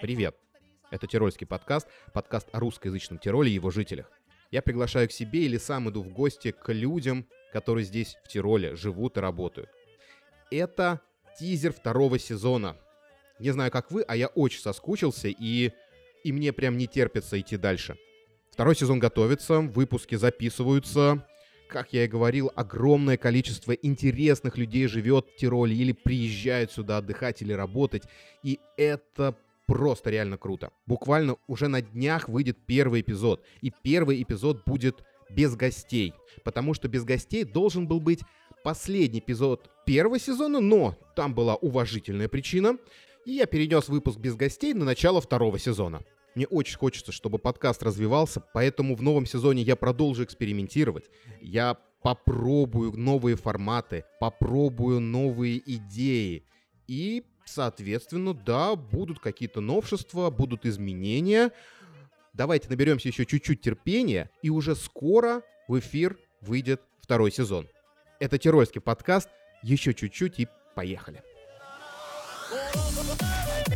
Привет! Это Тирольский подкаст, подкаст о русскоязычном Тироле и его жителях. Я приглашаю к себе или сам иду в гости к людям, которые здесь, в Тироле, живут и работают. Это тизер второго сезона. Не знаю, как вы, а я очень соскучился, и, и мне прям не терпится идти дальше. Второй сезон готовится, выпуски записываются, как я и говорил, огромное количество интересных людей живет в Тироле или приезжает сюда отдыхать или работать. И это просто реально круто. Буквально уже на днях выйдет первый эпизод. И первый эпизод будет без гостей. Потому что без гостей должен был быть последний эпизод первого сезона, но там была уважительная причина. И я перенес выпуск без гостей на начало второго сезона. Мне очень хочется, чтобы подкаст развивался, поэтому в новом сезоне я продолжу экспериментировать. Я попробую новые форматы, попробую новые идеи. И, соответственно, да, будут какие-то новшества, будут изменения. Давайте наберемся еще чуть-чуть терпения, и уже скоро в эфир выйдет второй сезон. Это Тирольский подкаст. Еще чуть-чуть и поехали. Поехали.